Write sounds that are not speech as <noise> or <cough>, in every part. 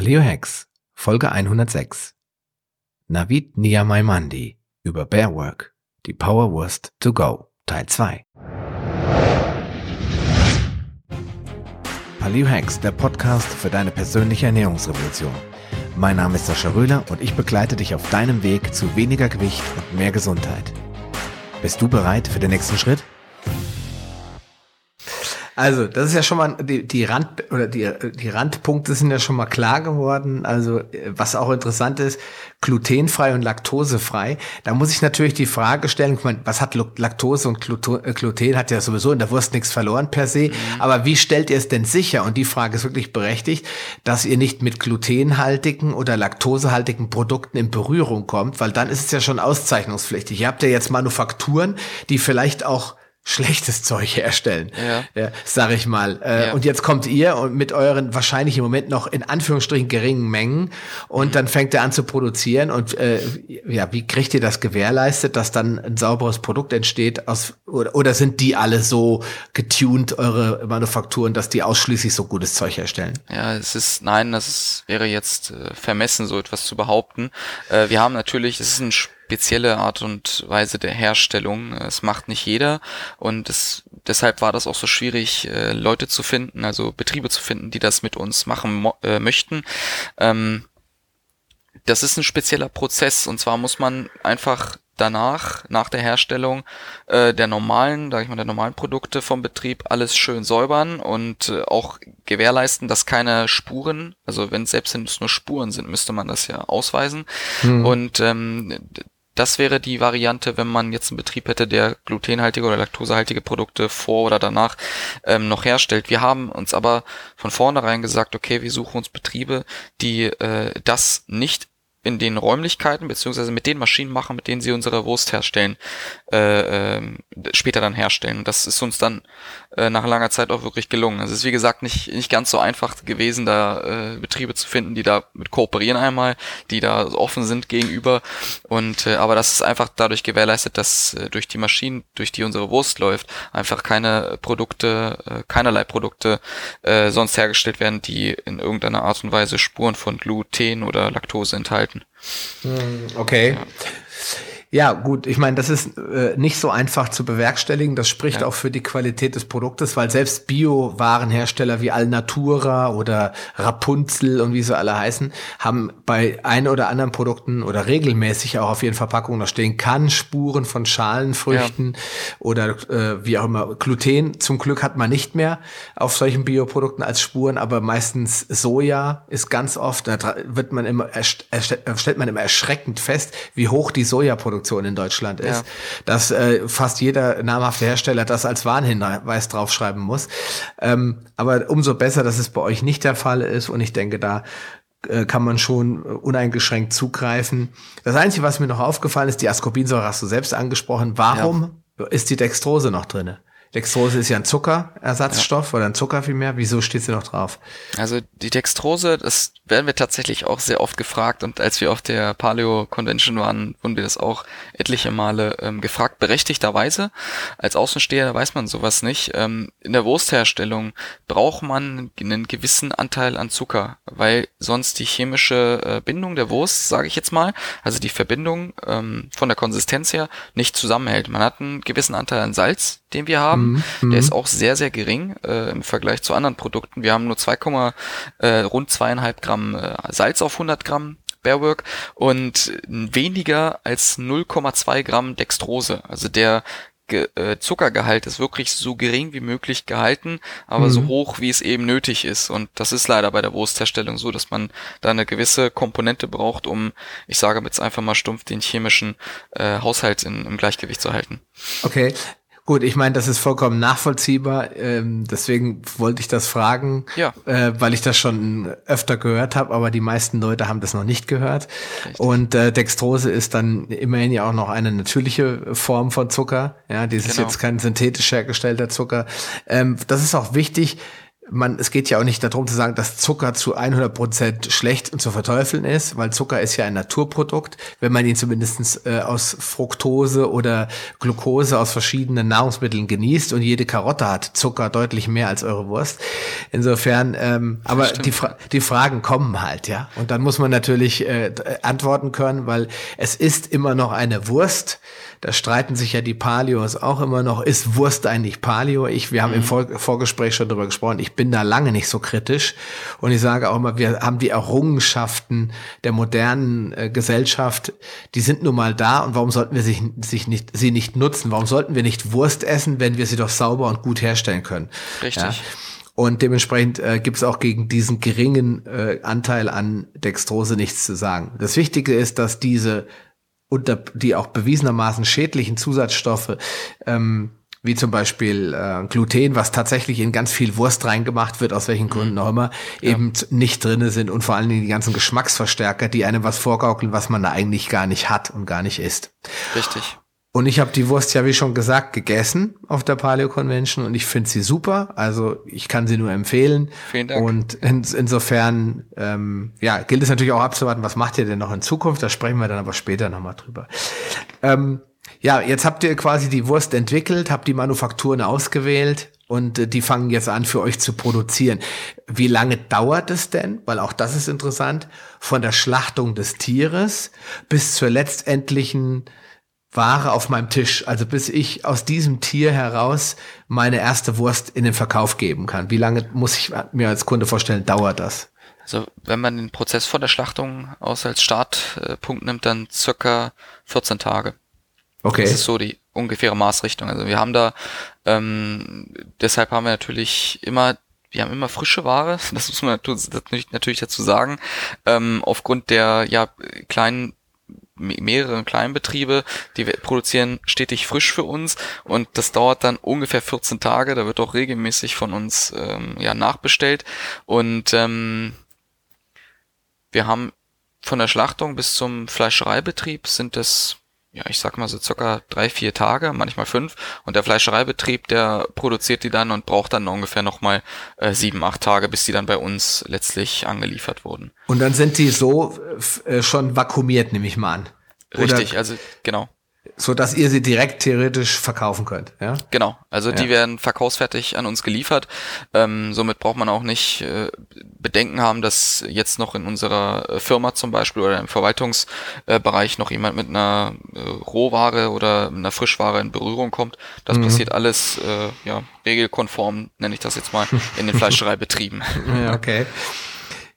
Paleo Hacks, Folge 106. Navid Niamaimandi über Bearwork, die Powerwurst to go, Teil 2. Paleo Hacks, der Podcast für deine persönliche Ernährungsrevolution. Mein Name ist Sascha Röhler und ich begleite dich auf deinem Weg zu weniger Gewicht und mehr Gesundheit. Bist du bereit für den nächsten Schritt? Also, das ist ja schon mal, die, die Rand, oder die, die Randpunkte sind ja schon mal klar geworden. Also, was auch interessant ist, glutenfrei und laktosefrei. Da muss ich natürlich die Frage stellen, ich meine, was hat Laktose und äh, Gluten hat ja sowieso in der Wurst nichts verloren per se. Mhm. Aber wie stellt ihr es denn sicher? Und die Frage ist wirklich berechtigt, dass ihr nicht mit glutenhaltigen oder laktosehaltigen Produkten in Berührung kommt, weil dann ist es ja schon auszeichnungspflichtig. Ihr habt ja jetzt Manufakturen, die vielleicht auch schlechtes <laughs> Zeug herstellen, ja. ja sag ich mal. Äh, ja. Und jetzt kommt ihr und mit euren wahrscheinlich im Moment noch in Anführungsstrichen geringen Mengen und mhm. dann fängt er an zu produzieren und äh, ja, wie kriegt ihr das gewährleistet, dass dann ein sauberes Produkt entsteht aus oder, oder sind die alle so getuned eure Manufakturen, dass die ausschließlich so gutes Zeug herstellen? Ja, es ist nein, das ist, wäre jetzt äh, vermessen so etwas zu behaupten. Äh, wir haben natürlich, es ist ein spezielle Art und Weise der Herstellung. Es macht nicht jeder und es, deshalb war das auch so schwierig, äh, Leute zu finden, also Betriebe zu finden, die das mit uns machen äh, möchten. Ähm, das ist ein spezieller Prozess und zwar muss man einfach danach, nach der Herstellung äh, der normalen, sag ich mal, der normalen Produkte vom Betrieb alles schön säubern und äh, auch gewährleisten, dass keine Spuren, also wenn selbst wenn es nur Spuren sind, müsste man das ja ausweisen. Hm. Und ähm, das wäre die Variante, wenn man jetzt einen Betrieb hätte, der glutenhaltige oder laktosehaltige Produkte vor oder danach ähm, noch herstellt. Wir haben uns aber von vornherein gesagt, okay, wir suchen uns Betriebe, die äh, das nicht in den Räumlichkeiten beziehungsweise mit den Maschinen machen, mit denen sie unsere Wurst herstellen, äh, äh, später dann herstellen. Und das ist uns dann äh, nach langer Zeit auch wirklich gelungen. Es ist wie gesagt nicht nicht ganz so einfach gewesen, da äh, Betriebe zu finden, die da mit kooperieren einmal, die da offen sind gegenüber. Und äh, aber das ist einfach dadurch gewährleistet, dass äh, durch die Maschinen, durch die unsere Wurst läuft, einfach keine Produkte, äh, keinerlei Produkte äh, sonst hergestellt werden, die in irgendeiner Art und Weise Spuren von Gluten oder Laktose enthalten halten. Mm, okay. Ja. Ja, gut, ich meine, das ist äh, nicht so einfach zu bewerkstelligen. Das spricht ja. auch für die Qualität des Produktes, weil selbst Bio-Warenhersteller wie Alnatura oder Rapunzel und wie sie alle heißen, haben bei ein oder anderen Produkten oder regelmäßig auch auf ihren Verpackungen da stehen Kann-Spuren von Schalenfrüchten ja. oder äh, wie auch immer. Gluten zum Glück hat man nicht mehr auf solchen Bioprodukten als Spuren, aber meistens Soja ist ganz oft, da wird man immer, stellt man immer erschreckend fest, wie hoch die Sojaprodukte Produktion in Deutschland ist, ja. dass äh, fast jeder namhafte Hersteller das als Warnhinweis draufschreiben muss. Ähm, aber umso besser, dass es bei euch nicht der Fall ist und ich denke, da äh, kann man schon uneingeschränkt zugreifen. Das Einzige, was mir noch aufgefallen ist, die Ascorbinsäure hast du selbst angesprochen. Warum ja. ist die Dextrose noch drinne? Dextrose ist ja ein Zuckerersatzstoff ja. oder ein Zucker vielmehr. Wieso steht sie noch drauf? Also die Dextrose, das werden wir tatsächlich auch sehr oft gefragt und als wir auf der Paleo Convention waren, wurden wir das auch etliche Male ähm, gefragt, berechtigterweise. Als Außensteher weiß man sowas nicht. Ähm, in der Wurstherstellung braucht man einen gewissen Anteil an Zucker, weil sonst die chemische äh, Bindung der Wurst, sage ich jetzt mal, also die Verbindung ähm, von der Konsistenz her nicht zusammenhält. Man hat einen gewissen Anteil an Salz, den wir haben. Mhm. Der ist auch sehr, sehr gering äh, im Vergleich zu anderen Produkten. Wir haben nur 2, äh, rund zweieinhalb Gramm äh, Salz auf 100 Gramm Bearwork und weniger als 0,2 Gramm Dextrose. Also der äh, Zuckergehalt ist wirklich so gering wie möglich gehalten, aber mhm. so hoch wie es eben nötig ist. Und das ist leider bei der Wurstherstellung so, dass man da eine gewisse Komponente braucht, um, ich sage jetzt einfach mal stumpf, den chemischen äh, Haushalt in, im Gleichgewicht zu halten. Okay, Gut, ich meine, das ist vollkommen nachvollziehbar. Ähm, deswegen wollte ich das fragen, ja. äh, weil ich das schon öfter gehört habe, aber die meisten Leute haben das noch nicht gehört. Richtig. Und äh, Dextrose ist dann immerhin ja auch noch eine natürliche Form von Zucker. Ja, dieses genau. jetzt kein synthetisch hergestellter Zucker. Ähm, das ist auch wichtig man, es geht ja auch nicht darum zu sagen, dass Zucker zu 100 Prozent schlecht und zu verteufeln ist, weil Zucker ist ja ein Naturprodukt, wenn man ihn zumindestens äh, aus Fructose oder Glucose aus verschiedenen Nahrungsmitteln genießt und jede Karotte hat Zucker deutlich mehr als eure Wurst. Insofern, ähm, aber die, Fra die Fragen kommen halt, ja. Und dann muss man natürlich äh, antworten können, weil es ist immer noch eine Wurst da streiten sich ja die Paleos auch immer noch, ist Wurst eigentlich Paleo? Ich, wir haben mhm. im Vor Vorgespräch schon drüber gesprochen, ich bin da lange nicht so kritisch. Und ich sage auch immer, wir haben die Errungenschaften der modernen äh, Gesellschaft, die sind nun mal da und warum sollten wir sich, sich nicht, sie nicht nutzen? Warum sollten wir nicht Wurst essen, wenn wir sie doch sauber und gut herstellen können? Richtig. Ja? Und dementsprechend äh, gibt es auch gegen diesen geringen äh, Anteil an Dextrose nichts zu sagen. Das Wichtige ist, dass diese unter die auch bewiesenermaßen schädlichen Zusatzstoffe, ähm, wie zum Beispiel äh, Gluten, was tatsächlich in ganz viel Wurst reingemacht wird, aus welchen mhm. Gründen auch immer, ja. eben nicht drinne sind und vor allen Dingen die ganzen Geschmacksverstärker, die einem was vorgaukeln, was man da eigentlich gar nicht hat und gar nicht isst. Richtig. Und ich habe die Wurst ja, wie schon gesagt, gegessen auf der Paleo Convention und ich finde sie super. Also ich kann sie nur empfehlen. Vielen Dank. Und in, insofern, ähm, ja, gilt es natürlich auch abzuwarten, was macht ihr denn noch in Zukunft? Da sprechen wir dann aber später nochmal drüber. Ähm, ja, jetzt habt ihr quasi die Wurst entwickelt, habt die Manufakturen ausgewählt und äh, die fangen jetzt an für euch zu produzieren. Wie lange dauert es denn? Weil auch das ist interessant. Von der Schlachtung des Tieres bis zur letztendlichen Ware auf meinem Tisch, also bis ich aus diesem Tier heraus meine erste Wurst in den Verkauf geben kann. Wie lange muss ich mir als Kunde vorstellen, dauert das? Also wenn man den Prozess vor der Schlachtung aus als Startpunkt nimmt, dann circa 14 Tage. Okay. Das ist so die ungefähre Maßrichtung. Also wir haben da, ähm, deshalb haben wir natürlich immer wir haben immer frische Ware, <laughs> das muss man natürlich dazu sagen. Ähm, aufgrund der ja kleinen mehrere Kleinbetriebe, die produzieren stetig frisch für uns und das dauert dann ungefähr 14 Tage. Da wird auch regelmäßig von uns ähm, ja nachbestellt und ähm, wir haben von der Schlachtung bis zum Fleischereibetrieb sind es ja, ich sag mal so circa drei, vier Tage, manchmal fünf. Und der Fleischereibetrieb, der produziert die dann und braucht dann ungefähr nochmal äh, sieben, acht Tage, bis die dann bei uns letztlich angeliefert wurden. Und dann sind die so äh, schon vakuumiert, nehme ich mal an. Richtig, also genau so dass ihr sie direkt theoretisch verkaufen könnt. Ja? Genau, also ja. die werden verkaufsfertig an uns geliefert. Ähm, somit braucht man auch nicht äh, Bedenken haben, dass jetzt noch in unserer äh, Firma zum Beispiel oder im Verwaltungsbereich noch jemand mit einer äh, Rohware oder einer Frischware in Berührung kommt. Das mhm. passiert alles äh, ja regelkonform, nenne ich das jetzt mal, in den <laughs> Fleischereibetrieben. ja, okay.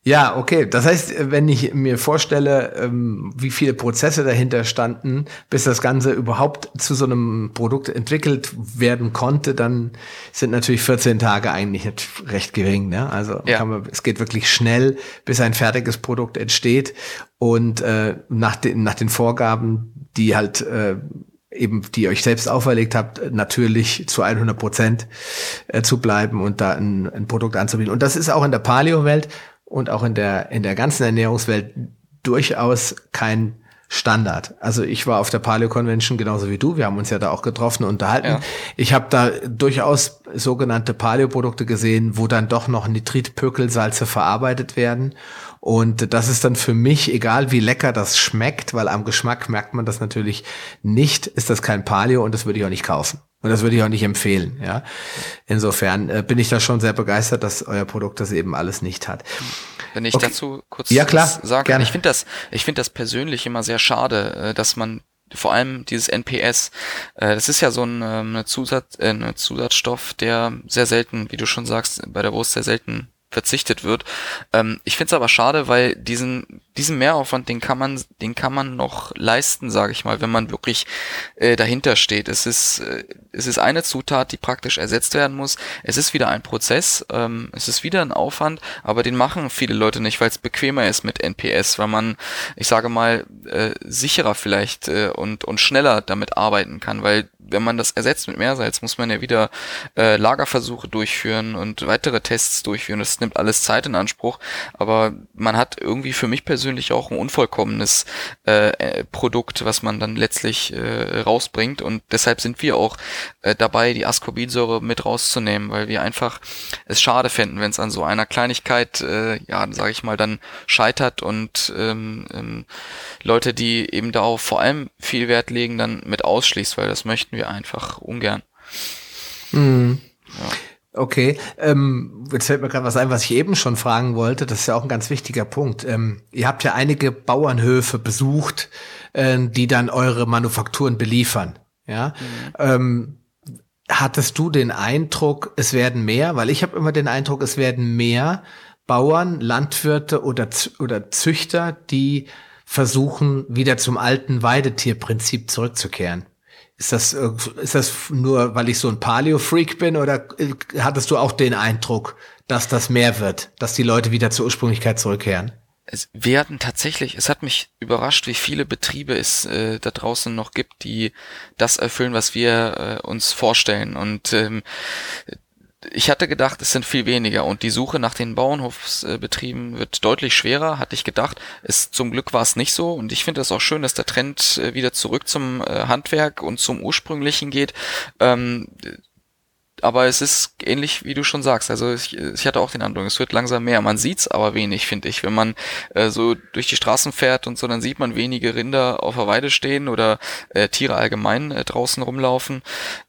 Ja, okay. Das heißt, wenn ich mir vorstelle, ähm, wie viele Prozesse dahinter standen, bis das Ganze überhaupt zu so einem Produkt entwickelt werden konnte, dann sind natürlich 14 Tage eigentlich recht gering. Ne? Also ja. man, es geht wirklich schnell, bis ein fertiges Produkt entsteht und äh, nach, den, nach den Vorgaben, die halt äh, eben die ihr euch selbst auferlegt habt, natürlich zu 100 Prozent äh, zu bleiben und da ein, ein Produkt anzubieten. Und das ist auch in der Paleo-Welt und auch in der, in der ganzen Ernährungswelt durchaus kein Standard. Also ich war auf der Paleo Convention genauso wie du. Wir haben uns ja da auch getroffen und unterhalten. Ja. Ich habe da durchaus sogenannte Paleo-Produkte gesehen, wo dann doch noch Nitritpökelsalze verarbeitet werden. Und das ist dann für mich, egal wie lecker das schmeckt, weil am Geschmack merkt man das natürlich nicht, ist das kein Paleo und das würde ich auch nicht kaufen. Und das würde ich auch nicht empfehlen, ja. Insofern äh, bin ich da schon sehr begeistert, dass euer Produkt das eben alles nicht hat. Wenn ich okay. dazu kurz ja, klar, sagen kann, ich finde das, ich finde das persönlich immer sehr schade, äh, dass man vor allem dieses NPS, äh, das ist ja so ein, ähm, eine, Zusatz, äh, eine Zusatzstoff, der sehr selten, wie du schon sagst, bei der Wurst sehr selten verzichtet wird. Ähm, ich finde es aber schade, weil diesen diesen Mehraufwand, den kann man, den kann man noch leisten, sage ich mal, wenn man wirklich äh, dahinter steht. Es ist, äh, es ist eine Zutat, die praktisch ersetzt werden muss. Es ist wieder ein Prozess, ähm, es ist wieder ein Aufwand, aber den machen viele Leute nicht, weil es bequemer ist mit NPS, weil man, ich sage mal, äh, sicherer vielleicht äh, und und schneller damit arbeiten kann, weil wenn man das ersetzt mit Meersalz, muss man ja wieder äh, Lagerversuche durchführen und weitere Tests durchführen. Das nimmt alles Zeit in Anspruch, aber man hat irgendwie für mich persönlich persönlich auch ein unvollkommenes äh, äh, Produkt, was man dann letztlich äh, rausbringt. Und deshalb sind wir auch äh, dabei, die Ascorbinsäure mit rauszunehmen, weil wir einfach es schade fänden, wenn es an so einer Kleinigkeit, äh, ja, sage ich mal, dann scheitert und ähm, ähm, Leute, die eben darauf vor allem viel Wert legen, dann mit ausschließt, weil das möchten wir einfach ungern. Mhm. Ja. Okay, ähm, jetzt fällt mir gerade was ein, was ich eben schon fragen wollte. Das ist ja auch ein ganz wichtiger Punkt. Ähm, ihr habt ja einige Bauernhöfe besucht, äh, die dann eure Manufakturen beliefern. Ja, mhm. ähm, hattest du den Eindruck, es werden mehr? Weil ich habe immer den Eindruck, es werden mehr Bauern, Landwirte oder oder Züchter, die versuchen, wieder zum alten Weidetierprinzip zurückzukehren. Ist das, äh, ist das nur, weil ich so ein Paleo-Freak bin oder äh, hattest du auch den Eindruck, dass das mehr wird, dass die Leute wieder zur Ursprünglichkeit zurückkehren? Es werden tatsächlich, es hat mich überrascht, wie viele Betriebe es äh, da draußen noch gibt, die das erfüllen, was wir äh, uns vorstellen. Und ähm, ich hatte gedacht, es sind viel weniger und die Suche nach den Bauernhofsbetrieben wird deutlich schwerer, hatte ich gedacht. Es, zum Glück war es nicht so und ich finde es auch schön, dass der Trend äh, wieder zurück zum äh, Handwerk und zum Ursprünglichen geht. Ähm, aber es ist ähnlich, wie du schon sagst. Also ich, ich hatte auch den Eindruck, es wird langsam mehr. Man sieht's aber wenig, finde ich. Wenn man äh, so durch die Straßen fährt und so, dann sieht man wenige Rinder auf der Weide stehen oder äh, Tiere allgemein äh, draußen rumlaufen.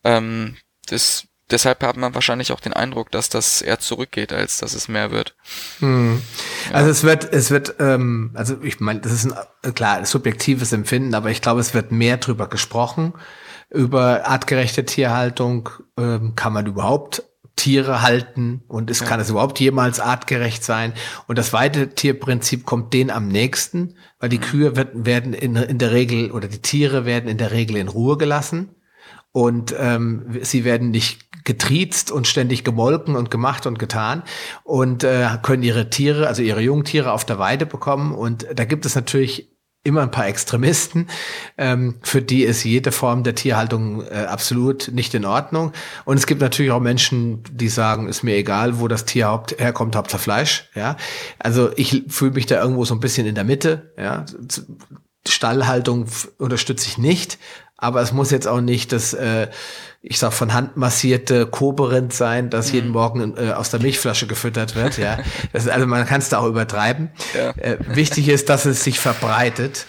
Ähm, das deshalb hat man wahrscheinlich auch den Eindruck, dass das eher zurückgeht, als dass es mehr wird. Hm. Ja. Also es wird, es wird, ähm, also ich meine, das ist ein klar subjektives Empfinden, aber ich glaube, es wird mehr drüber gesprochen. Über artgerechte Tierhaltung ähm, kann man überhaupt Tiere halten und es ja. kann es überhaupt jemals artgerecht sein. Und das Weidetierprinzip kommt denen am nächsten, weil die mhm. Kühe wird, werden in, in der Regel oder die Tiere werden in der Regel in Ruhe gelassen und ähm, sie werden nicht getriezt und ständig gemolken und gemacht und getan und äh, können ihre Tiere, also ihre Jungtiere auf der Weide bekommen. Und da gibt es natürlich immer ein paar Extremisten, ähm, für die ist jede Form der Tierhaltung äh, absolut nicht in Ordnung. Und es gibt natürlich auch Menschen, die sagen, ist mir egal, wo das Tier haupt herkommt, Hauptsache Fleisch. Ja, also ich fühle mich da irgendwo so ein bisschen in der Mitte. Ja, Stallhaltung unterstütze ich nicht, aber es muss jetzt auch nicht das äh, ich sag von Hand massierte Koberind sein, das mhm. jeden Morgen äh, aus der Milchflasche gefüttert wird. Ja, <laughs> das, also man kann es da auch übertreiben. Ja. Äh, wichtig ist, dass es sich verbreitet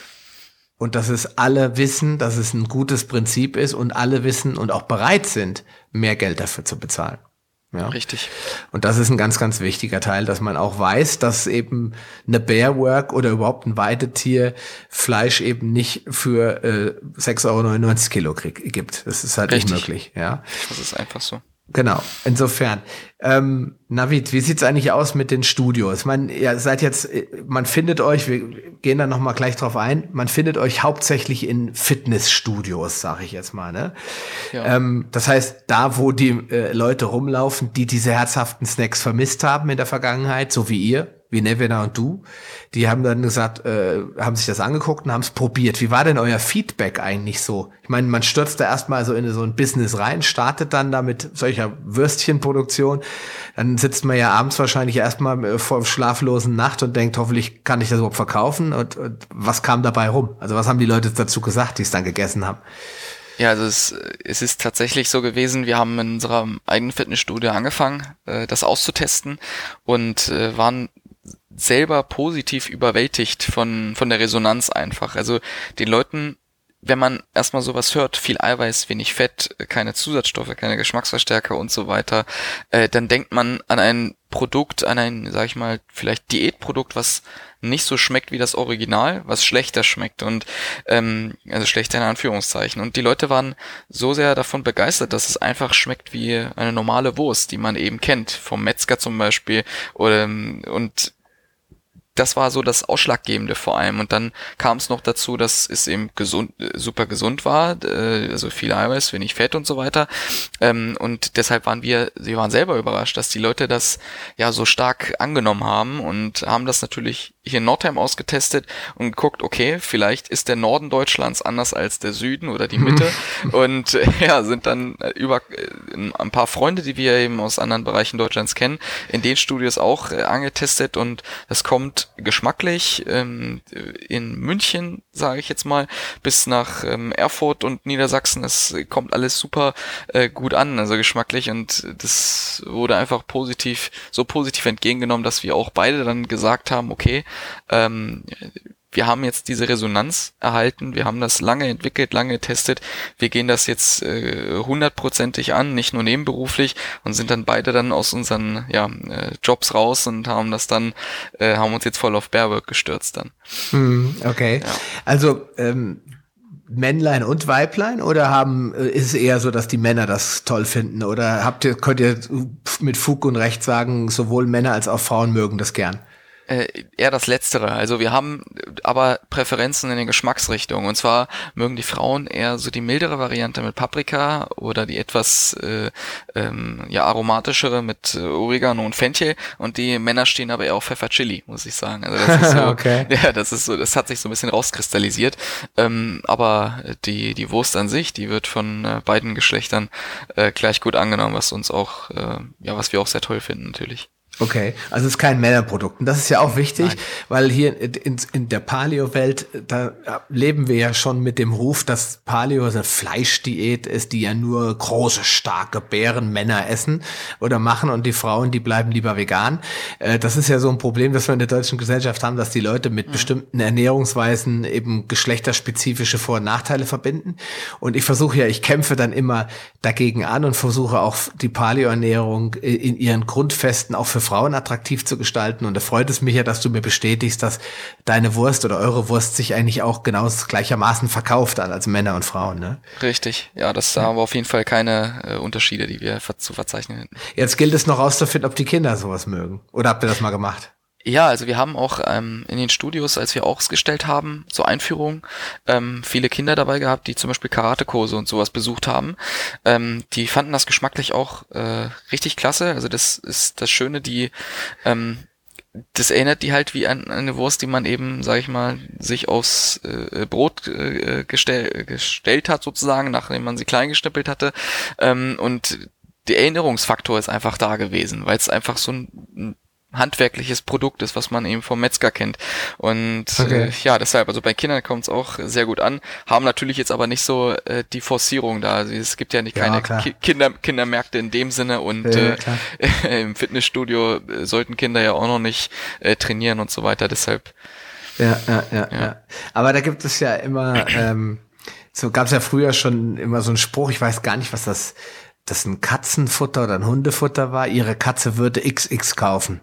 und dass es alle wissen, dass es ein gutes Prinzip ist und alle wissen und auch bereit sind, mehr Geld dafür zu bezahlen. Ja. Richtig. Und das ist ein ganz, ganz wichtiger Teil, dass man auch weiß, dass eben eine Bearwork oder überhaupt ein Weidetier Fleisch eben nicht für äh, 6,99 Euro Kilo krieg, gibt. Das ist halt Richtig. nicht möglich. Ja. Das ist einfach so. Genau, insofern. Ähm, Navid, wie sieht's eigentlich aus mit den Studios? Ich meine, ihr seid jetzt, man findet euch, wir gehen da nochmal gleich drauf ein, man findet euch hauptsächlich in Fitnessstudios, sage ich jetzt mal. Ne? Ja. Ähm, das heißt, da, wo die äh, Leute rumlaufen, die diese herzhaften Snacks vermisst haben in der Vergangenheit, so wie ihr, wie Nevena und du, die haben dann gesagt, äh, haben sich das angeguckt und haben es probiert. Wie war denn euer Feedback eigentlich so? Ich meine, man stürzt da erstmal so in so ein Business rein, startet dann da mit solcher Würstchenproduktion, dann sitzt man ja abends wahrscheinlich erstmal äh, vor schlaflosen Nacht und denkt, hoffentlich kann ich das überhaupt verkaufen und, und was kam dabei rum? Also was haben die Leute dazu gesagt, die es dann gegessen haben? Ja, also es, es ist tatsächlich so gewesen, wir haben in unserer eigenen Fitnessstudio angefangen, äh, das auszutesten und äh, waren selber positiv überwältigt von, von der Resonanz einfach. Also den Leuten, wenn man erstmal sowas hört, viel Eiweiß, wenig Fett, keine Zusatzstoffe, keine Geschmacksverstärker und so weiter, äh, dann denkt man an ein Produkt, an ein, sag ich mal, vielleicht Diätprodukt, was nicht so schmeckt wie das Original, was schlechter schmeckt und ähm, also schlechter in Anführungszeichen. Und die Leute waren so sehr davon begeistert, dass es einfach schmeckt wie eine normale Wurst, die man eben kennt, vom Metzger zum Beispiel. Oder, und das war so das Ausschlaggebende vor allem. Und dann kam es noch dazu, dass es eben gesund, super gesund war, äh, also viel Eiweiß, wenig Fett und so weiter. Ähm, und deshalb waren wir, wir waren selber überrascht, dass die Leute das ja so stark angenommen haben und haben das natürlich hier in Nordheim ausgetestet und geguckt, okay, vielleicht ist der Norden Deutschlands anders als der Süden oder die Mitte. und äh, <laughs> ja, sind dann über äh, ein paar Freunde, die wir eben aus anderen Bereichen Deutschlands kennen, in den Studios auch äh, angetestet und es kommt geschmacklich ähm, in München, sage ich jetzt mal, bis nach ähm, Erfurt und Niedersachsen, es kommt alles super äh, gut an, also geschmacklich. Und das wurde einfach positiv, so positiv entgegengenommen, dass wir auch beide dann gesagt haben, okay, ähm, wir haben jetzt diese Resonanz erhalten, wir haben das lange entwickelt, lange getestet, wir gehen das jetzt äh, hundertprozentig äh, an, nicht nur nebenberuflich und sind dann beide dann aus unseren ja, äh, Jobs raus und haben das dann, äh, haben uns jetzt voll auf Barework gestürzt dann. Hm, okay, ja. also ähm, Männlein und Weiblein oder haben äh, ist es eher so, dass die Männer das toll finden oder habt ihr könnt ihr mit Fug und Recht sagen, sowohl Männer als auch Frauen mögen das gern? Äh, eher das Letztere. Also wir haben aber Präferenzen in den Geschmacksrichtungen. Und zwar mögen die Frauen eher so die mildere Variante mit Paprika oder die etwas äh, ähm, ja aromatischere mit äh, Oregano und Fenchel. Und die Männer stehen aber eher auf Pfeffer Chili, muss ich sagen. Also das ist so, <laughs> okay. <laughs> ja, das ist so, das hat sich so ein bisschen rauskristallisiert. Ähm, aber die die Wurst an sich, die wird von äh, beiden Geschlechtern äh, gleich gut angenommen, was uns auch äh, ja was wir auch sehr toll finden natürlich. Okay, also es ist kein Männerprodukt. Und das ist ja auch wichtig, Nein. weil hier in, in der Paleo-Welt, da leben wir ja schon mit dem Ruf, dass Paleo eine Fleischdiät ist, die ja nur große, starke Bärenmänner essen oder machen und die Frauen, die bleiben lieber vegan. Äh, das ist ja so ein Problem, das wir in der deutschen Gesellschaft haben, dass die Leute mit mhm. bestimmten Ernährungsweisen eben geschlechterspezifische Vor- und Nachteile verbinden. Und ich versuche ja, ich kämpfe dann immer dagegen an und versuche auch die Paleo-Ernährung in ihren Grundfesten auch für Frauen attraktiv zu gestalten. Und da freut es mich ja, dass du mir bestätigst, dass deine Wurst oder eure Wurst sich eigentlich auch genau gleichermaßen verkauft als Männer und Frauen. Ne? Richtig, ja, das da haben wir auf jeden Fall keine äh, Unterschiede, die wir zu verzeichnen hätten. Jetzt gilt es noch rauszufinden, ob die Kinder sowas mögen. Oder habt ihr das mal gemacht? Ja, also wir haben auch ähm, in den Studios, als wir ausgestellt haben, so Einführungen, ähm, viele Kinder dabei gehabt, die zum Beispiel Karatekurse und sowas besucht haben. Ähm, die fanden das geschmacklich auch äh, richtig klasse. Also das ist das Schöne, die ähm, das erinnert die halt wie an eine Wurst, die man eben, sag ich mal, sich aufs äh, Brot äh, gestell, gestellt hat sozusagen, nachdem man sie klein geschnippelt hatte. Ähm, und der Erinnerungsfaktor ist einfach da gewesen, weil es einfach so ein handwerkliches Produkt ist, was man eben vom Metzger kennt. Und okay. äh, ja, deshalb, also bei Kindern kommt es auch sehr gut an, haben natürlich jetzt aber nicht so äh, die Forcierung da. Also es gibt ja nicht keine ja, Ki Kinder, Kindermärkte in dem Sinne und ja, äh, <laughs> im Fitnessstudio äh, sollten Kinder ja auch noch nicht äh, trainieren und so weiter. Deshalb. Ja, ja, ja, ja. ja. Aber da gibt es ja immer, ähm, so gab es ja früher schon immer so einen Spruch, ich weiß gar nicht, was das, das ein Katzenfutter oder ein Hundefutter war. Ihre Katze würde XX kaufen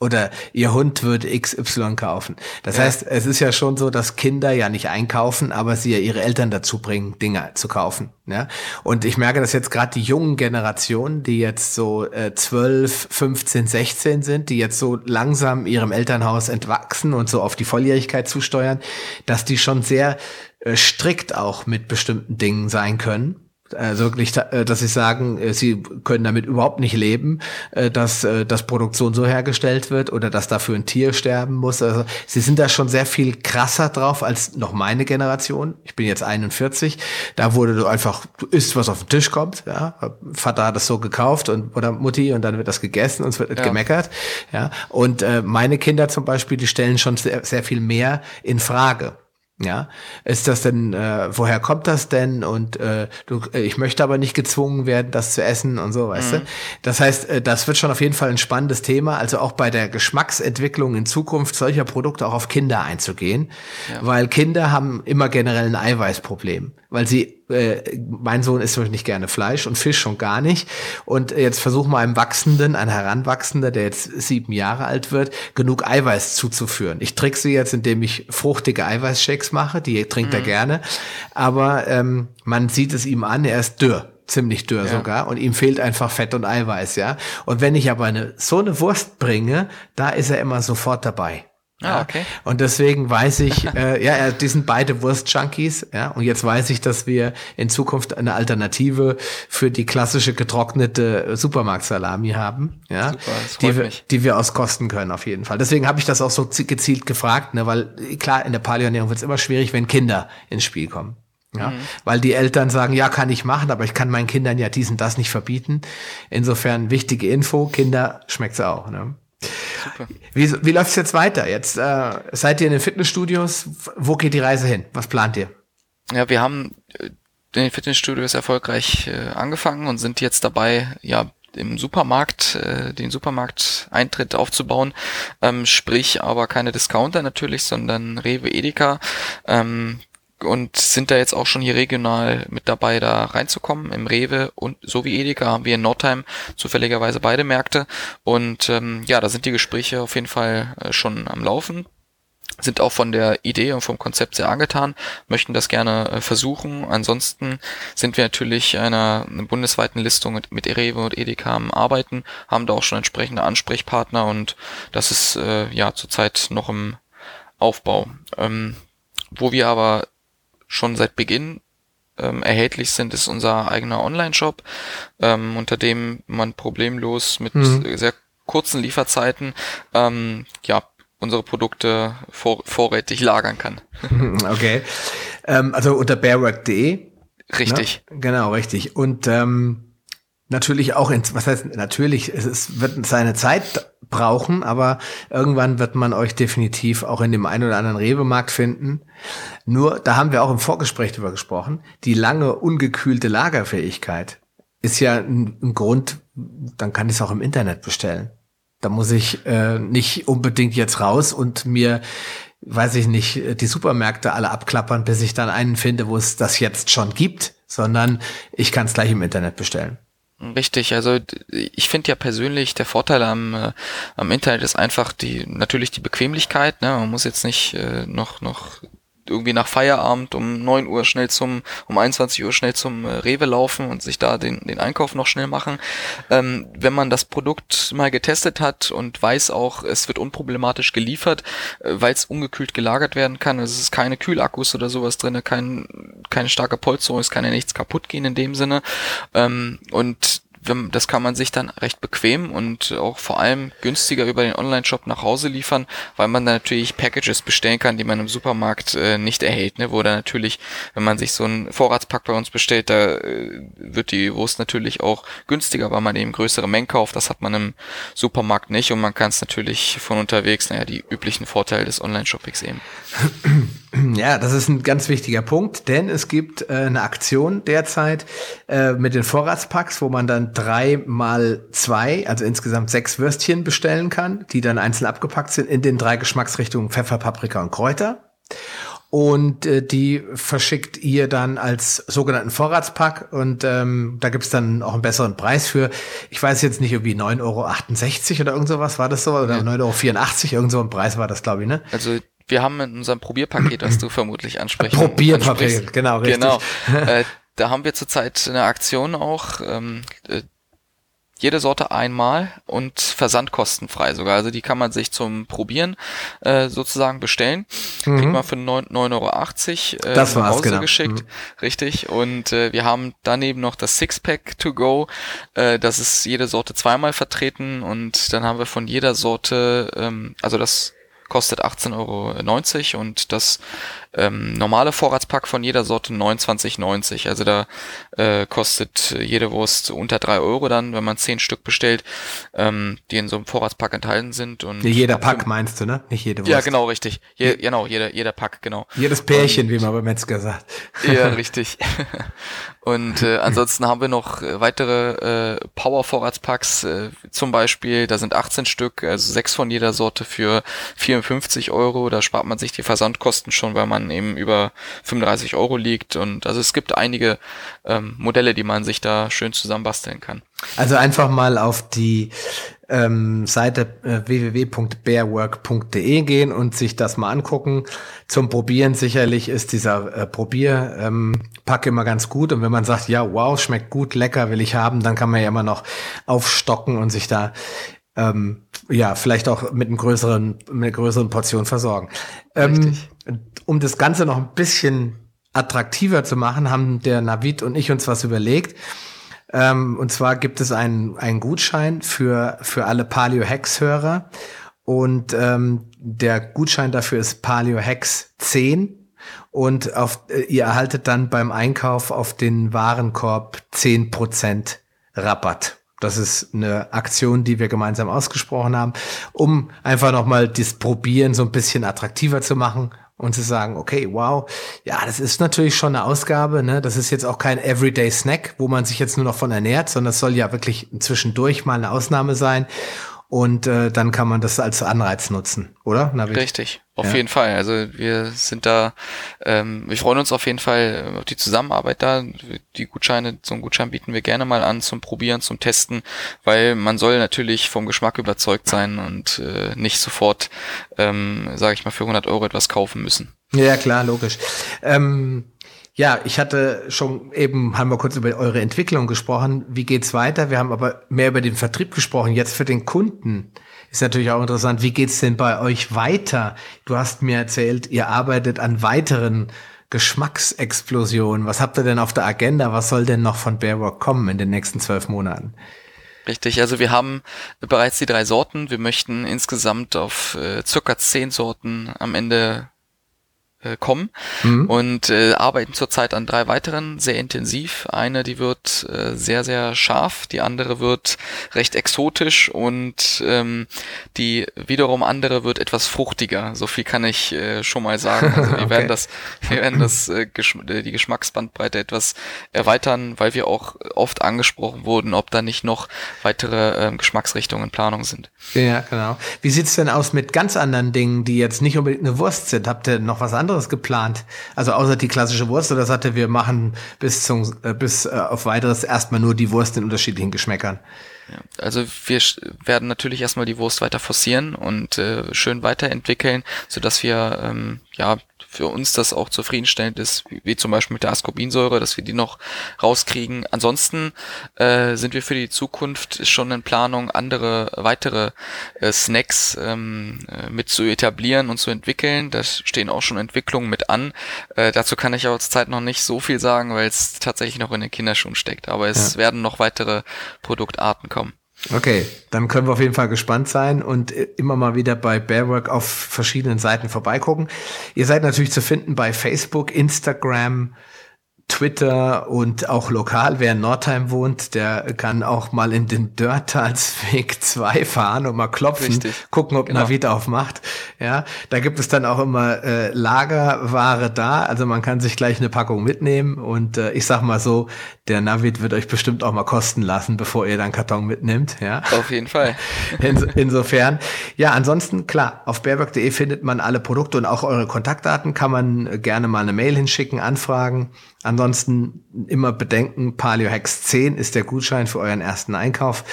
oder ihr Hund würde XY kaufen. Das ja. heißt, es ist ja schon so, dass Kinder ja nicht einkaufen, aber sie ja ihre Eltern dazu bringen, Dinge zu kaufen. Ja? Und ich merke, dass jetzt gerade die jungen Generationen, die jetzt so äh, 12, 15, 16 sind, die jetzt so langsam ihrem Elternhaus entwachsen und so auf die Volljährigkeit zusteuern, dass die schon sehr äh, strikt auch mit bestimmten Dingen sein können also wirklich, äh, dass sie sagen, äh, sie können damit überhaupt nicht leben, äh, dass, dass Produktion so hergestellt wird oder dass dafür ein Tier sterben muss. Also sie sind da schon sehr viel krasser drauf als noch meine Generation. Ich bin jetzt 41. Da wurde du einfach, du isst, was auf den Tisch kommt. Ja? Vater hat das so gekauft und oder Mutti und dann wird das gegessen und es wird ja. gemeckert. Ja? Und äh, meine Kinder zum Beispiel, die stellen schon sehr, sehr viel mehr in Frage. Ja, ist das denn, äh, woher kommt das denn? Und äh, du, äh, ich möchte aber nicht gezwungen werden, das zu essen und so, weißt mhm. du? Das heißt, äh, das wird schon auf jeden Fall ein spannendes Thema, also auch bei der Geschmacksentwicklung in Zukunft solcher Produkte auch auf Kinder einzugehen, ja. weil Kinder haben immer generell ein Eiweißproblem, weil sie äh, mein Sohn isst nicht gerne Fleisch und Fisch schon gar nicht. Und jetzt versuch mal einem Wachsenden, ein Heranwachsender, der jetzt sieben Jahre alt wird, genug Eiweiß zuzuführen. Ich trick sie jetzt, indem ich fruchtige Eiweißshakes mache, die trinkt mhm. er gerne. Aber ähm, man sieht es ihm an, er ist dürr ziemlich dürr ja. sogar und ihm fehlt einfach Fett und Eiweiß, ja. Und wenn ich aber eine, so eine Wurst bringe, da ist er immer sofort dabei. Ah, okay. Und deswegen weiß ich, äh, ja, die sind beide Wurst-Junkies, ja. Und jetzt weiß ich, dass wir in Zukunft eine Alternative für die klassische getrocknete Supermarktsalami haben, ja. Super, die, wir, die wir auskosten können, auf jeden Fall. Deswegen habe ich das auch so gezielt gefragt, ne, weil klar, in der Paleoernährung wird es immer schwierig, wenn Kinder ins Spiel kommen. Ja, mhm. weil die Eltern sagen, ja, kann ich machen, aber ich kann meinen Kindern ja dies und das nicht verbieten. Insofern wichtige Info, Kinder schmeckt's auch. Ne? Super. Wie, wie läuft es jetzt weiter? Jetzt äh, seid ihr in den Fitnessstudios. Wo geht die Reise hin? Was plant ihr? Ja, wir haben äh, den Fitnessstudios erfolgreich äh, angefangen und sind jetzt dabei, ja, im Supermarkt, äh, den Supermarkteintritt aufzubauen, ähm, sprich aber keine Discounter natürlich, sondern Rewe Edeka. Ähm, und sind da jetzt auch schon hier regional mit dabei, da reinzukommen. Im Rewe und so wie Edeka haben wir in Nordheim zufälligerweise beide Märkte. Und ähm, ja, da sind die Gespräche auf jeden Fall äh, schon am Laufen sind auch von der Idee und vom Konzept sehr angetan, möchten das gerne äh, versuchen. Ansonsten sind wir natürlich einer, bundesweiten Listung mit, mit Erewe und Edeka am Arbeiten, haben da auch schon entsprechende Ansprechpartner und das ist äh, ja zurzeit noch im Aufbau. Ähm, wo wir aber schon seit Beginn ähm, erhältlich sind, ist unser eigener Online-Shop, ähm, unter dem man problemlos mit mhm. sehr kurzen Lieferzeiten ähm, ja unsere Produkte vor, vorrätig lagern kann. <laughs> Okay. Ähm, also unter bearwork.de. Richtig. Ne? Genau, richtig. Und ähm, natürlich auch, in, was heißt natürlich, es ist, wird seine Zeit brauchen, aber irgendwann wird man euch definitiv auch in dem einen oder anderen Rewe-Markt finden. Nur, da haben wir auch im Vorgespräch drüber gesprochen, die lange ungekühlte Lagerfähigkeit ist ja ein, ein Grund, dann kann ich es auch im Internet bestellen. Da muss ich äh, nicht unbedingt jetzt raus und mir, weiß ich nicht, die Supermärkte alle abklappern, bis ich dann einen finde, wo es das jetzt schon gibt, sondern ich kann es gleich im Internet bestellen. Richtig, also ich finde ja persönlich der Vorteil am, äh, am Internet ist einfach die natürlich die Bequemlichkeit. Ne? Man muss jetzt nicht äh, noch noch irgendwie nach Feierabend um neun Uhr schnell zum, um 21 Uhr schnell zum äh, Rewe laufen und sich da den, den Einkauf noch schnell machen. Ähm, wenn man das Produkt mal getestet hat und weiß auch, es wird unproblematisch geliefert, äh, weil es ungekühlt gelagert werden kann, also es ist keine Kühlakkus oder sowas drin, kein, keine starke Polsterung, es kann ja nichts kaputt gehen in dem Sinne. Ähm, und das kann man sich dann recht bequem und auch vor allem günstiger über den Online-Shop nach Hause liefern, weil man dann natürlich Packages bestellen kann, die man im Supermarkt äh, nicht erhält, ne? wo dann natürlich, wenn man sich so einen Vorratspack bei uns bestellt, da äh, wird die Wurst natürlich auch günstiger, weil man eben größere Mengen kauft. Das hat man im Supermarkt nicht und man kann es natürlich von unterwegs, naja, die üblichen Vorteile des Online-Shoppings eben. <clears throat> Ja, das ist ein ganz wichtiger Punkt, denn es gibt äh, eine Aktion derzeit äh, mit den Vorratspacks, wo man dann drei mal zwei, also insgesamt sechs Würstchen bestellen kann, die dann einzeln abgepackt sind in den drei Geschmacksrichtungen Pfeffer, Paprika und Kräuter. Und äh, die verschickt ihr dann als sogenannten Vorratspack und ähm, da gibt's dann auch einen besseren Preis für. Ich weiß jetzt nicht, irgendwie 9,68 Euro oder irgend sowas war das so, oder ja. 9,84 Euro, irgend so ein Preis war das, glaube ich, ne? Also wir haben in unserem Probierpaket, was du vermutlich ansprichst. Probierpaket, genau, richtig. Genau. Äh, da haben wir zurzeit eine Aktion auch. Ähm, äh, jede Sorte einmal und versandkostenfrei sogar. Also die kann man sich zum Probieren äh, sozusagen bestellen. Mhm. Kriegt man für 9,80 Euro äh, das nach Hause genau. geschickt. Mhm. Richtig. Und äh, wir haben daneben noch das Sixpack to go. Äh, das ist jede Sorte zweimal vertreten und dann haben wir von jeder Sorte, ähm, also das kostet 18,90 Euro und das ähm, normale Vorratspack von jeder Sorte 29,90. Also da äh, kostet jede Wurst unter drei Euro dann, wenn man zehn Stück bestellt, ähm, die in so einem Vorratspack enthalten sind. Und jeder Pack meinst du, ne? Nicht jede Wurst. Ja, genau, richtig. Je, genau, jeder, jeder Pack, genau. Jedes Pärchen, und, wie man beim Metzger sagt. <laughs> Ja, <laughs> richtig. <laughs> Und äh, ansonsten haben wir noch weitere äh, Power-Vorratspacks, äh, zum Beispiel, da sind 18 Stück, also sechs von jeder Sorte für 54 Euro. Da spart man sich die Versandkosten schon, weil man dann eben über 35 Euro liegt. Und also es gibt einige ähm, Modelle, die man sich da schön zusammenbasteln kann. Also einfach mal auf die ähm, Seite äh, www.bearwork.de gehen und sich das mal angucken. Zum Probieren sicherlich ist dieser äh, Probierpack ähm, immer ganz gut. Und wenn man sagt, ja, wow, schmeckt gut, lecker, will ich haben, dann kann man ja immer noch aufstocken und sich da ähm, ja, vielleicht auch mit einem größeren, mit einer größeren Portion versorgen. Ähm, um das Ganze noch ein bisschen attraktiver zu machen, haben der Navid und ich uns was überlegt. Ähm, und zwar gibt es einen, einen Gutschein für, für alle Paleo Hacks Hörer. Und ähm, der Gutschein dafür ist Paleo Hacks 10. Und auf, äh, ihr erhaltet dann beim Einkauf auf den Warenkorb 10% Rabatt. Das ist eine Aktion, die wir gemeinsam ausgesprochen haben, um einfach nochmal das Probieren so ein bisschen attraktiver zu machen und zu sagen, okay, wow, ja, das ist natürlich schon eine Ausgabe, ne? Das ist jetzt auch kein Everyday Snack, wo man sich jetzt nur noch von ernährt, sondern es soll ja wirklich zwischendurch mal eine Ausnahme sein und äh, dann kann man das als Anreiz nutzen, oder? Navid? Richtig, auf ja. jeden Fall. Also wir sind da, ähm, wir freuen uns auf jeden Fall auf die Zusammenarbeit da. Die Gutscheine, so einen Gutschein bieten wir gerne mal an zum Probieren, zum Testen, weil man soll natürlich vom Geschmack überzeugt sein und äh, nicht sofort, ähm, sage ich mal, für 100 Euro etwas kaufen müssen. Ja, klar, logisch. Ähm ja, ich hatte schon eben, haben wir kurz über eure Entwicklung gesprochen. Wie geht's weiter? Wir haben aber mehr über den Vertrieb gesprochen. Jetzt für den Kunden ist natürlich auch interessant. Wie geht's denn bei euch weiter? Du hast mir erzählt, ihr arbeitet an weiteren Geschmacksexplosionen. Was habt ihr denn auf der Agenda? Was soll denn noch von Bearwork kommen in den nächsten zwölf Monaten? Richtig, also wir haben bereits die drei Sorten. Wir möchten insgesamt auf äh, circa zehn Sorten am Ende äh, kommen mhm. und äh, arbeiten zurzeit an drei weiteren sehr intensiv. Eine, die wird äh, sehr, sehr scharf, die andere wird recht exotisch und ähm, die wiederum andere wird etwas fruchtiger. So viel kann ich äh, schon mal sagen. Also <laughs> wir okay. werden das, wir werden das äh, Geschm äh, die Geschmacksbandbreite etwas erweitern, weil wir auch oft angesprochen wurden, ob da nicht noch weitere äh, Geschmacksrichtungen in Planung sind. Ja, genau. Wie sieht's denn aus mit ganz anderen Dingen, die jetzt nicht unbedingt eine Wurst sind? Habt ihr noch was anderes? Anderes geplant? Also außer die klassische Wurst oder sagte, wir machen bis zum, äh, bis äh, auf weiteres erstmal nur die Wurst in unterschiedlichen Geschmäckern? Also wir werden natürlich erstmal die Wurst weiter forcieren und äh, schön weiterentwickeln, so dass wir ähm, ja für uns das auch zufriedenstellend ist, wie, wie zum Beispiel mit der Ascorbinsäure, dass wir die noch rauskriegen. Ansonsten äh, sind wir für die Zukunft schon in Planung, andere weitere äh, Snacks ähm, äh, mit zu etablieren und zu entwickeln. Da stehen auch schon Entwicklungen mit an. Äh, dazu kann ich aber zurzeit noch nicht so viel sagen, weil es tatsächlich noch in den Kinderschuhen steckt. Aber es ja. werden noch weitere Produktarten kommen. Okay, dann können wir auf jeden Fall gespannt sein und äh, immer mal wieder bei Bearwork auf verschiedenen Seiten vorbeigucken. Ihr seid natürlich zu finden bei Facebook, Instagram, Twitter und auch lokal, wer in Nordheim wohnt, der kann auch mal in den Dörrtalsweg 2 <laughs> fahren und mal klopfen, Richtig. gucken, ob genau. Navid aufmacht. Ja, da gibt es dann auch immer äh, Lagerware da, also man kann sich gleich eine Packung mitnehmen und äh, ich sag mal so, der Navid wird euch bestimmt auch mal kosten lassen, bevor ihr dann Karton mitnimmt. Ja, auf jeden Fall. <laughs> In, insofern, ja, ansonsten klar, auf baerberg.de findet man alle Produkte und auch eure Kontaktdaten kann man gerne mal eine Mail hinschicken, anfragen. Ansonsten immer bedenken, Paleo Hacks 10 ist der Gutschein für euren ersten Einkauf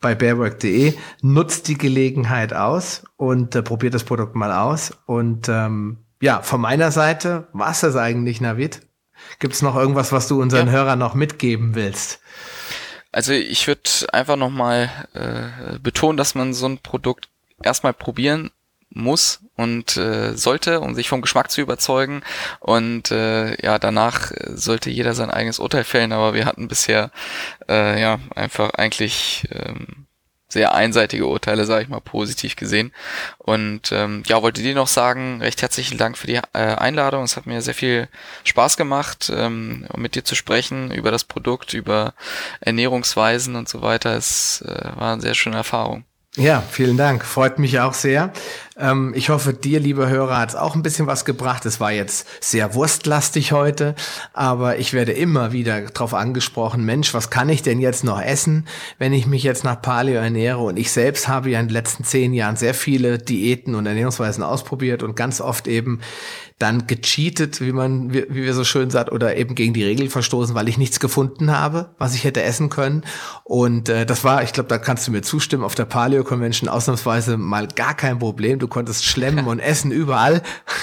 bei bearwork.de. Nutzt die Gelegenheit aus und äh, probiert das Produkt mal aus. Und ähm, ja, von meiner Seite war es das eigentlich, Navid. Gibt es noch irgendwas, was du unseren ja. Hörern noch mitgeben willst? Also ich würde einfach nochmal äh, betonen, dass man so ein Produkt erstmal probieren muss und äh, sollte, um sich vom Geschmack zu überzeugen. Und äh, ja, danach sollte jeder sein eigenes Urteil fällen, aber wir hatten bisher äh, ja einfach eigentlich ähm, sehr einseitige Urteile, sage ich mal, positiv gesehen. Und ähm, ja, wollte dir noch sagen, recht herzlichen Dank für die äh, Einladung. Es hat mir sehr viel Spaß gemacht, ähm, mit dir zu sprechen über das Produkt, über Ernährungsweisen und so weiter. Es äh, war eine sehr schöne Erfahrung. Ja, vielen Dank. Freut mich auch sehr. Ähm, ich hoffe, dir, lieber Hörer, hat es auch ein bisschen was gebracht. Es war jetzt sehr wurstlastig heute, aber ich werde immer wieder darauf angesprochen, Mensch, was kann ich denn jetzt noch essen, wenn ich mich jetzt nach Paleo ernähre? Und ich selbst habe ja in den letzten zehn Jahren sehr viele Diäten und Ernährungsweisen ausprobiert und ganz oft eben dann gecheatet, wie man, wie, wie wir so schön sagt, oder eben gegen die Regel verstoßen, weil ich nichts gefunden habe, was ich hätte essen können. Und äh, das war, ich glaube, da kannst du mir zustimmen, auf der Paleo Convention ausnahmsweise mal gar kein Problem. Du konntest schlemmen <laughs> und essen überall.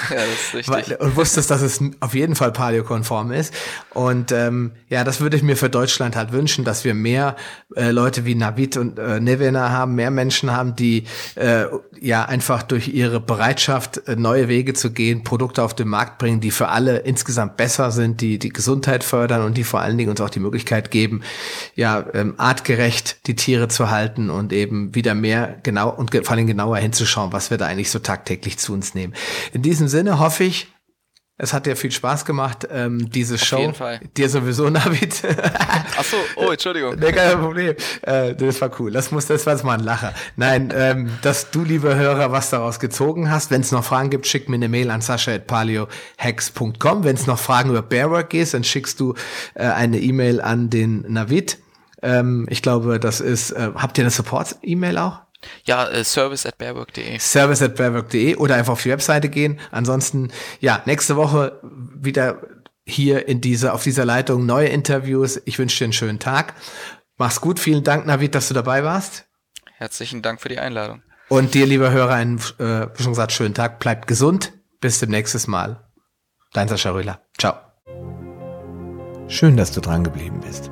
Ja, das ist richtig. Und wusstest, dass es auf jeden Fall Paleo-konform ist. Und ähm, ja, das würde ich mir für Deutschland halt wünschen, dass wir mehr äh, Leute wie Navid und äh, Nevena haben, mehr Menschen haben, die äh, ja einfach durch ihre Bereitschaft, äh, neue Wege zu gehen, Produkte auf den Markt bringen, die für alle insgesamt besser sind, die die Gesundheit fördern und die vor allen Dingen uns auch die Möglichkeit geben, ja, ähm, artgerecht die Tiere zu halten und eben wieder mehr genau und vor allem genauer hinzuschauen, was wir da eigentlich so tagtäglich zu uns nehmen. In diesem Sinne hoffe ich, Es hat dir viel Spaß gemacht, ähm, diese Auf Show. jeden Fall. Dir sowieso, <laughs> Navid. Ach so, oh, Entschuldigung. Nee, kein Problem. Äh, das war cool. Das muss, das war jetzt mal ein Lacher. Nein, ähm, dass du, liebe Hörer, was daraus gezogen hast. Wenn es noch Fragen gibt, schick mir eine Mail an sascha.paliohex.com. Wenn es noch Fragen über Bearwork geht, dann schickst du äh, eine E-Mail an den Navid. Ähm, ich glaube, das ist, äh, habt ihr eine Support-E-Mail auch? Ja, äh, service at bearwork.de. service at bearwork.de oder einfach auf die Webseite gehen. Ansonsten, ja, nächste Woche wieder hier in dieser, auf dieser Leitung neue Interviews. Ich wünsche dir einen schönen Tag. Mach's gut. Vielen Dank, Navid, dass du dabei warst. Herzlichen Dank für die Einladung. Und dir, lieber Hörer, einen, äh, schon gesagt, schönen Tag. Bleibt gesund. Bis zum nächsten Mal. Dein Sascha Röhler. Ciao. Schön, dass du dran geblieben bist.